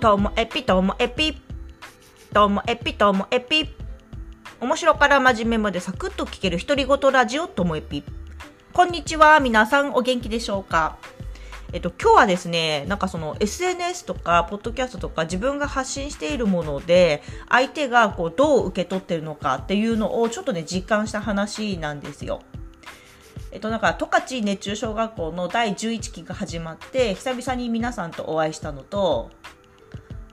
ともエピともエピともエピともエピ面白から真面目までサクッと聞ける独り言ラジオともエピこんにちは皆さんお元気でしょうかえっと、今日はですね、なんかその SNS とか、ポッドキャストとか自分が発信しているもので、相手がこうどう受け取ってるのかっていうのをちょっとね、実感した話なんですよ。えっと、なんか、十勝熱中小学校の第11期が始まって、久々に皆さんとお会いしたのと、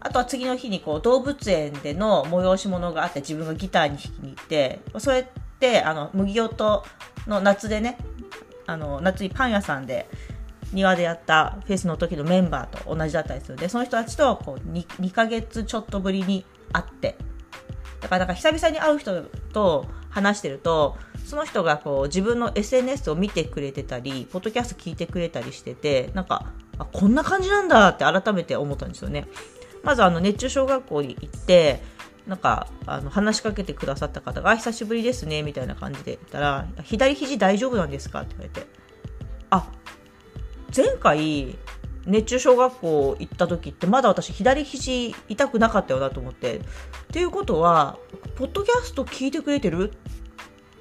あとは次の日にこう動物園での催し物があって自分がギターに弾きに行って、それってあの麦音の夏でね、あの夏にパン屋さんで庭でやったフェスの時のメンバーと同じだったりするので、その人たちとこう 2, 2ヶ月ちょっとぶりに会って、だからなんか久々に会う人と話してると、その人がこう自分の SNS を見てくれてたり、ポッドキャスト聞いてくれたりしてて、なんか、あこんな感じなんだって改めて思ったんですよね。まずあの熱中小学校に行って、なんか、あの、話しかけてくださった方が、久しぶりですね、みたいな感じで言ったら、左肘大丈夫なんですか？って言われて、あ、前回、熱中小学校行った時ってまだ私左肘痛くなかったよなと思って。っていうことは、ポッドキャスト聞いてくれてる？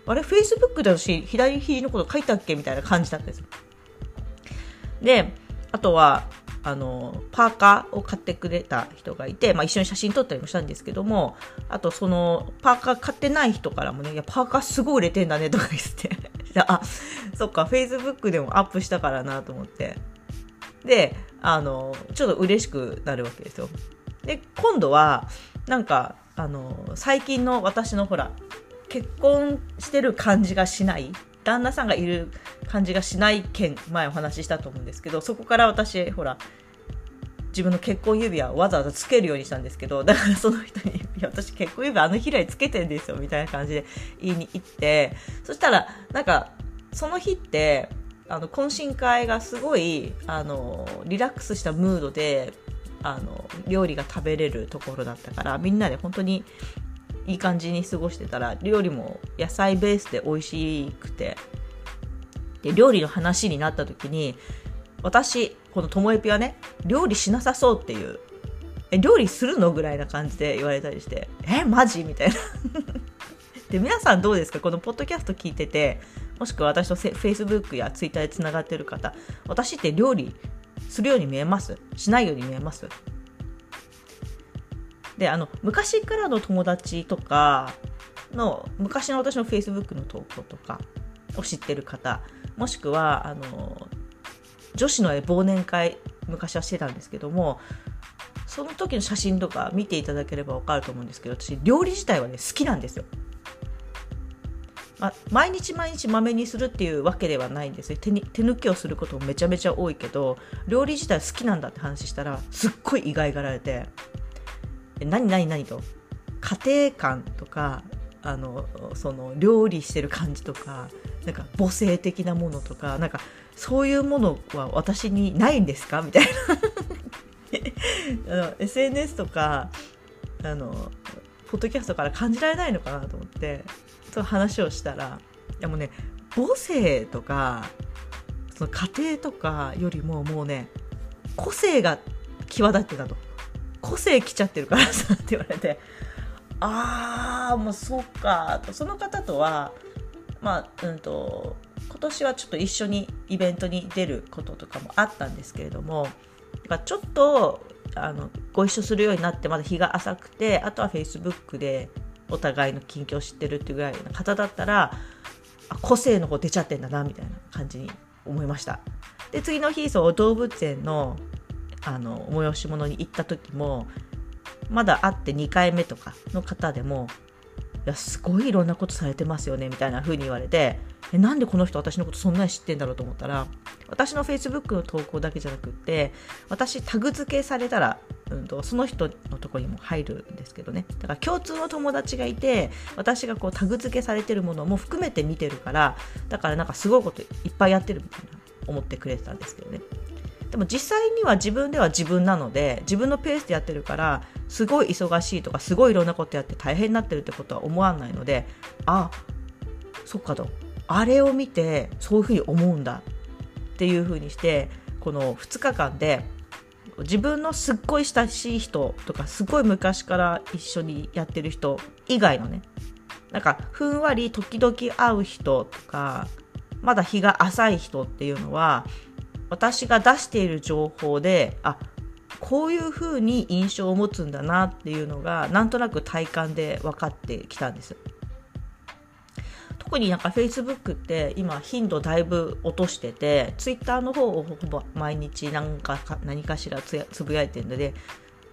あれフェイスブックで私左肘のこと書いたっけ？みたいな感じだったんです。で、あとは、あの、パーカーを買ってくれた人がいて、まあ一緒に写真撮ったりもしたんですけども、あとその、パーカー買ってない人からもね、いや、パーカーすごい売れてんだねとか言って、あ、そっか、Facebook でもアップしたからなと思って。で、あの、ちょっと嬉しくなるわけですよ。で、今度は、なんか、あの、最近の私のほら、結婚してる感じがしない旦那さんがいる感じがしない件前お話ししたと思うんですけどそこから私ほら自分の結婚指輪をわざわざつけるようにしたんですけどだからその人に「いや私結婚指輪あの日以来つけてんですよ」みたいな感じで言いに行ってそしたらなんかその日ってあの懇親会がすごいあのリラックスしたムードであの料理が食べれるところだったからみんなで本当にいい感じに過ごしてたら料理も野菜ベースで美味しくて。で料理の話になった時に私このともえぴはね料理しなさそうっていうえ料理するのぐらいな感じで言われたりしてえマジ？みたいな。で皆さんどうですか？このポッドキャスト聞いててもしくは私とフェイスブックやツイッターでつながってる方私って料理するように見えます？しないように見えます？であの昔からの友達とかの昔の私の Facebook の投稿とかを知ってる方もしくはあの女子の忘年会昔はしてたんですけどもその時の写真とか見ていただければ分かると思うんですけど私料理自体はね好きなんですよ。まあ、毎日毎日まめにするっていうわけではないんですね手に手抜きをすることもめちゃめちゃ多いけど料理自体好きなんだって話したらすっごい意外がられて何何何と家庭感とかあのその料理してる感じとかなんか母性的なものとかなんかそういうものは私にないんですか？みたいな。あの SNS とかあのポッドキャストから感じられないのかなと思ってその話をしたらでもね母性とかその家庭とかよりももうね個性が際立ってたと。個性来ちゃってるからさって言われて。ああもうそうか。とその方とはまあうんと今年はちょっと一緒にイベントに出ることとかもあったんですけれどもちょっとあのご一緒するようになってまだ日が浅くてあとはフェイスブックでお互いの近況を知ってるっていうぐらいの方だったら個性の方出ちゃってんだなみたいな感じに思いました。で次の日そう動物園のあの催し物に行った時もまだ会って2回目とかの方でもいやすごいいろんなことされてますよねみたいな風に言われてえなんでこの人私のことそんなに知ってんだろうと思ったら私の Facebook の投稿だけじゃなくって私タグ付けされたら、うんと、その人のとこにも入るんですけどね。だから共通の友達がいて私がこうタグ付けされてるものも含めて見てるからだからなんかすごいこといっぱいやってるみたいな思ってくれてたんですけどね。でも実際には自分では自分なので自分のペースでやってるからすごい忙しいとかすごいいろんなことやって大変になってるってことは思わないのであそっかと。あれを見てそういうふうに思うんだ。っていうふうにしてこの2日間で自分のすっごい親しい人とかすごい昔から一緒にやってる人以外のねなんかふんわり時々会う人とかまだ日が浅い人っていうのは私が出している情報であこういうふうに印象を持つんだなっていうのがなんとなく体感で分かってきたんです。特になんか Facebook って今頻度だいぶ落としてて Twitter の方をほぼ毎日何か何かしらつぶやいてるので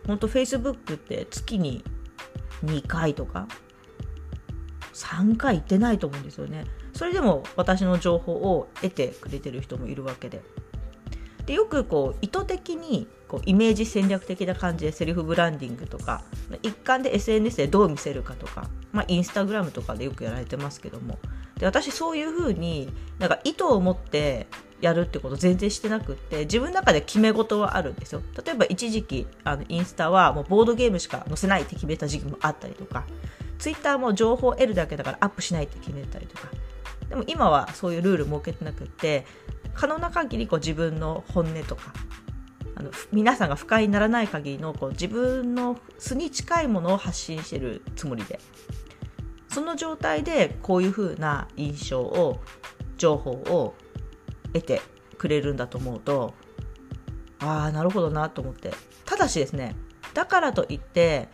本当 Facebook って月に2回とか3回行ってないと思うんですよねそれでも私の情報を得てくれてる人もいるわけででよくこう意図的にこうイメージ戦略的な感じでセルフブランディングとか一環で SNS でどう見せるかとか、まあ、インスタグラムとかでよくやられてますけども。で私そういうふうになんか意図を持ってやるってこと全然してなくって自分の中で決め事はあるんですよ。例えば一時期あのインスタはもうボードゲームしか載せないって決めた時期もあったりとか。ツイッターも情報を得るだけだからアップしないって決めたりとか。でも今はそういうルール設けてなくって可能な限りこう自分の本音とかあの皆さんが不快にならない限りのこう自分の素に近いものを発信してるつもりでその状態でこういう風な印象を情報を得てくれるんだと思うとああなるほどなと思って。ただしですねだからといって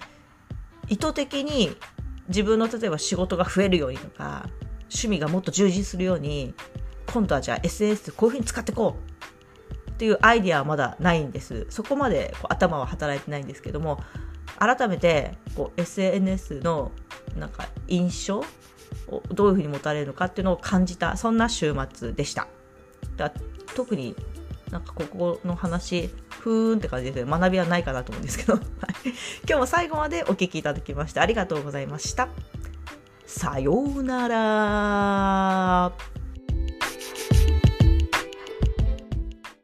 意図的に自分の例えば仕事が増えるようにとか趣味がもっと充実するように今度はじゃあ SNS こういうふうに使ってこうっていうアイディアはまだないんです。そこまでこう頭は働いてないんですけども改めてこう SNS のなんか印象をどういうふうに持たれるのかっていうのを感じたそんな週末でした。だ特になんかここの話ふーんって感じですね。学びはないかなと思うんですけど。今日も最後までお聴きいただきましてありがとうございました。さようなら。